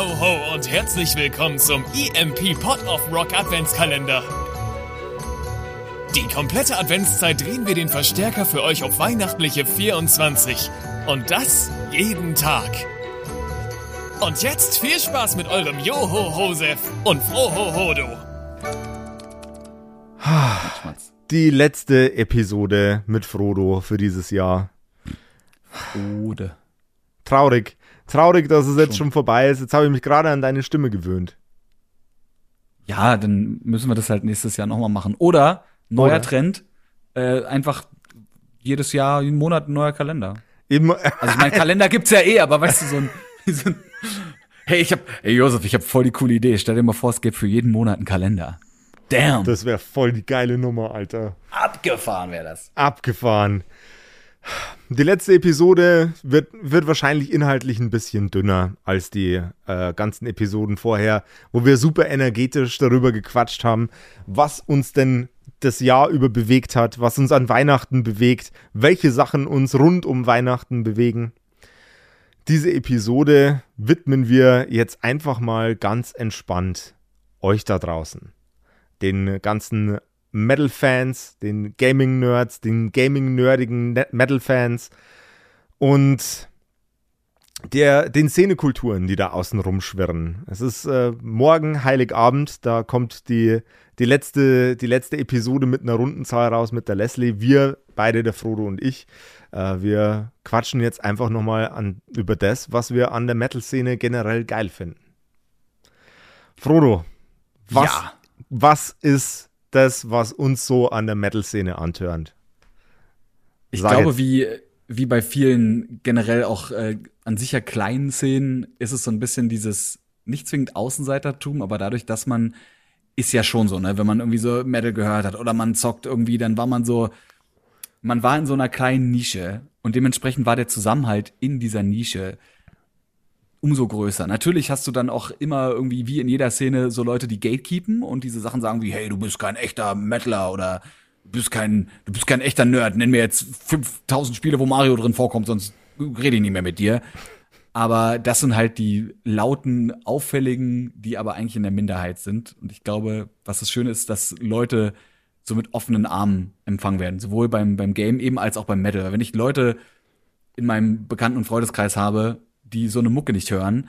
ho ho und herzlich willkommen zum EMP Pot of Rock Adventskalender. Die komplette Adventszeit drehen wir den Verstärker für euch auf weihnachtliche 24. Und das jeden Tag. Und jetzt viel Spaß mit eurem Joho Hosef und Froho Hodo. Die letzte Episode mit Frodo für dieses Jahr. Ode. Traurig. Traurig, dass es jetzt schon vorbei ist. Jetzt habe ich mich gerade an deine Stimme gewöhnt. Ja, dann müssen wir das halt nächstes Jahr nochmal machen. Oder, neuer Oder? Trend, äh, einfach jedes Jahr, jeden Monat ein neuer Kalender. Eben, Also ich meine, Kalender gibt's ja eh, aber weißt du, so ein, so ein Hey, ich hab, hey Josef, ich hab voll die coole Idee. Stell dir mal vor, es gibt für jeden Monat einen Kalender. Damn. das wäre voll die geile Nummer, Alter. Abgefahren wäre das. Abgefahren. Die letzte Episode wird, wird wahrscheinlich inhaltlich ein bisschen dünner als die äh, ganzen Episoden vorher, wo wir super energetisch darüber gequatscht haben, was uns denn das Jahr über bewegt hat, was uns an Weihnachten bewegt, welche Sachen uns rund um Weihnachten bewegen. Diese Episode widmen wir jetzt einfach mal ganz entspannt euch da draußen. Den ganzen Metal-Fans, den Gaming-Nerds, den Gaming-nerdigen Ne- Metal-Fans und der, den Szenekulturen, die da außen rumschwirren. Es ist äh, morgen Heiligabend, da kommt die, die, letzte, die letzte Episode mit einer Rundenzahl raus mit der Leslie. Wir, beide, der Frodo und ich, äh, wir quatschen jetzt einfach nochmal an, über das, was wir an der Metal-Szene generell geil finden. Frodo, was, Ja. was ist das, was uns so an der Metal-Szene antörnt? Ich Sag glaube, jetzt. wie, wie bei vielen generell auch äh, an sich ja kleinen Szenen ist es so ein bisschen dieses nicht zwingend Außenseitertum, aber dadurch, dass man ist ja schon so, ne, wenn man irgendwie so Metal gehört hat oder man zockt irgendwie, dann war man so, man war in so einer kleinen Nische und dementsprechend war der Zusammenhalt in dieser Nische umso größer. Natürlich hast du dann auch immer irgendwie wie in jeder Szene so Leute, die gatekeepen und diese Sachen sagen wie, hey, du bist kein echter Metaler oder du bist kein, du bist kein echter Nerd. Nenn mir jetzt 5000 Spiele, wo Mario drin vorkommt, sonst rede ich nicht mehr mit dir. Aber das sind halt die lauten, auffälligen, die aber eigentlich in der Minderheit sind. Und ich glaube, was das Schöne ist, dass Leute so mit offenen Armen empfangen werden. Sowohl beim, beim Game eben als auch beim Metal. Wenn ich Leute in meinem Bekannten- und Freundeskreis habe, die so eine Mucke nicht hören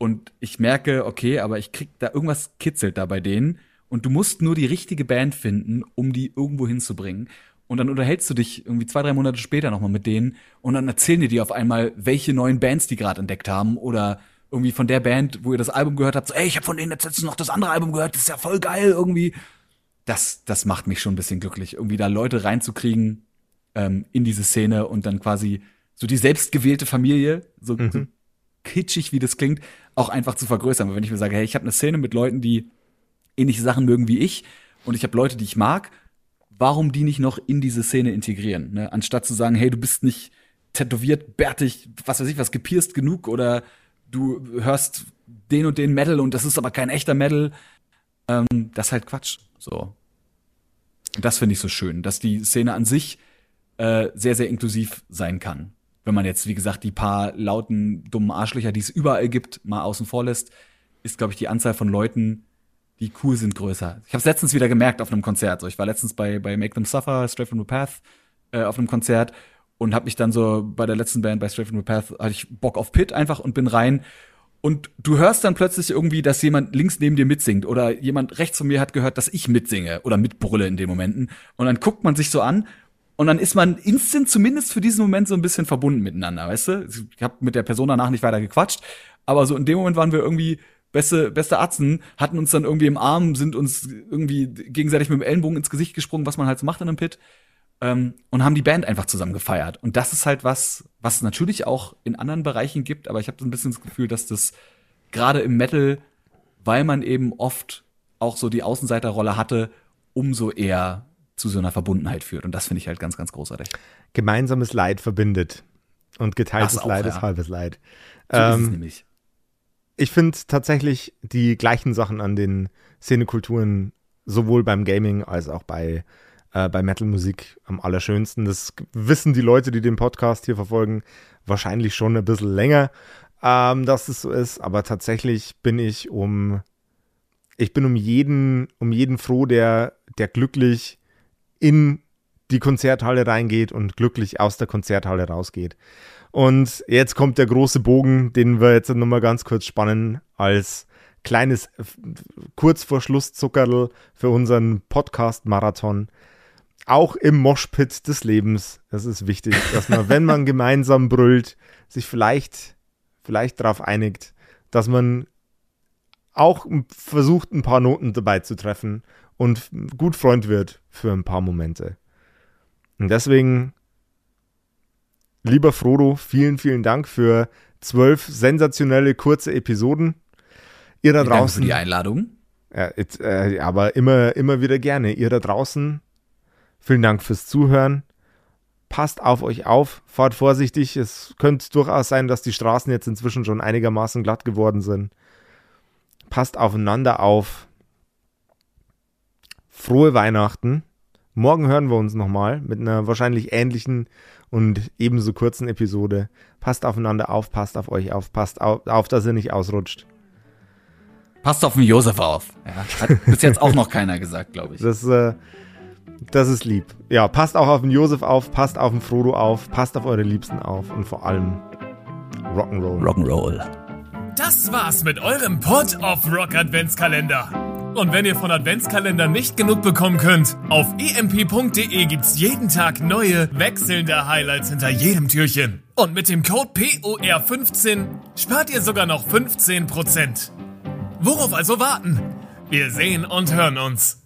und ich merke, okay, aber ich krieg da irgendwas kitzelt da bei denen und du musst nur die richtige Band finden, um die irgendwo hinzubringen. Und dann unterhältst du dich irgendwie zwei, drei Monate später nochmal mit denen und dann erzählen die dir auf einmal, welche neuen Bands die gerade entdeckt haben oder irgendwie von der Band, wo ihr das Album gehört habt, so, ey, ich habe von denen jetzt noch das andere Album gehört, das ist ja voll geil irgendwie. Das, das macht mich schon ein bisschen glücklich, irgendwie da Leute reinzukriegen ähm, in diese Szene und dann quasi so die selbstgewählte Familie, so, so kitschig wie das klingt, auch einfach zu vergrößern. Weil wenn ich mir sage, hey, ich habe eine Szene mit Leuten, die ähnliche Sachen mögen wie ich und ich habe Leute, die ich mag, warum die nicht noch in diese Szene integrieren? Ne? Anstatt zu sagen, hey, du bist nicht tätowiert, bärtig, was weiß ich, was gepierst genug oder du hörst den und den Metal und das ist aber kein echter Metal. Ähm, das ist halt Quatsch. So. Und das finde ich so schön, dass die Szene an sich äh, sehr, sehr inklusiv sein kann. Wenn man jetzt, wie gesagt, die paar lauten, dummen Arschlöcher, die es überall gibt, mal außen vor lässt, ist, glaube ich, die Anzahl von Leuten, die cool sind, größer. Ich habe es letztens wieder gemerkt auf einem Konzert. Ich war letztens bei, bei Make Them Suffer, Straight from the Path, äh, auf einem Konzert und habe mich dann so bei der letzten Band, bei Straight from the Path, hatte ich Bock auf Pit einfach und bin rein. Und du hörst dann plötzlich irgendwie, dass jemand links neben dir mitsingt oder jemand rechts von mir hat gehört, dass ich mitsinge oder mitbrülle in den Momenten. Und dann guckt man sich so an und dann ist man instant zumindest für diesen Moment so ein bisschen verbunden miteinander, weißt du? Ich habe mit der Person danach nicht weiter gequatscht, aber so in dem Moment waren wir irgendwie beste, beste Atzen, hatten uns dann irgendwie im Arm, sind uns irgendwie gegenseitig mit dem Ellenbogen ins Gesicht gesprungen, was man halt so macht in einem Pit. Ähm, und haben die Band einfach zusammen gefeiert. Und das ist halt was, was es natürlich auch in anderen Bereichen gibt, aber ich habe so ein bisschen das Gefühl, dass das gerade im Metal, weil man eben oft auch so die Außenseiterrolle hatte, umso eher zu so einer Verbundenheit führt. Und das finde ich halt ganz, ganz großartig. Gemeinsames Leid verbindet. Und geteiltes auch, Leid ja. ist halbes Leid. So ist es Ähm, nämlich. ich finde tatsächlich die gleichen Sachen an den Szenekulturen sowohl beim Gaming als auch bei, äh, bei Metal-Musik am allerschönsten. Das wissen die Leute, die den Podcast hier verfolgen, wahrscheinlich schon ein bisschen länger. ähm, dass es so ist, aber tatsächlich bin ich um, ich bin um jeden, um jeden froh, der, der glücklich in die Konzerthalle reingeht und glücklich aus der Konzerthalle rausgeht. Und jetzt kommt der große Bogen, den wir jetzt nochmal ganz kurz spannen, als kleines kurz vor Schluss Zuckerl für unseren Podcast-Marathon. Auch im Moshpit des Lebens, das ist wichtig, dass man, wenn man gemeinsam brüllt, sich vielleicht, vielleicht darauf einigt, dass man auch versucht, ein paar Noten dabei zu treffen und gut Freund wird für ein paar Momente. Und deswegen, lieber Frodo, vielen, vielen Dank für zwölf sensationelle kurze Episoden. Ihr da draußen. Danke für die Einladung. Ja, jetzt, äh, aber immer, immer wieder gerne. Ihr da draußen, vielen Dank fürs Zuhören. Passt auf euch auf, fahrt vorsichtig. Es könnte durchaus sein, dass die Straßen jetzt inzwischen schon einigermaßen glatt geworden sind. Passt aufeinander auf. Frohe Weihnachten. Morgen hören wir uns nochmal mit einer wahrscheinlich ähnlichen und ebenso kurzen Episode. Passt aufeinander auf, passt auf euch auf, passt auf, auf dass ihr nicht ausrutscht. Passt auf den Josef auf. Ja, hat bis jetzt auch noch keiner gesagt, glaube ich. Das, äh, das ist lieb. Ja, passt auch auf den Josef auf, passt auf den Frodo auf, passt auf eure Liebsten auf und vor allem Rock'n'Roll. Rock'n'Roll. Das war's mit eurem Pod of Rock Adventskalender. Und wenn ihr von Adventskalender nicht genug bekommen könnt, auf emp.de gibt's jeden Tag neue, wechselnde Highlights hinter jedem Türchen. Und mit dem Code POR15 spart ihr sogar noch 15%. Worauf also warten? Wir sehen und hören uns.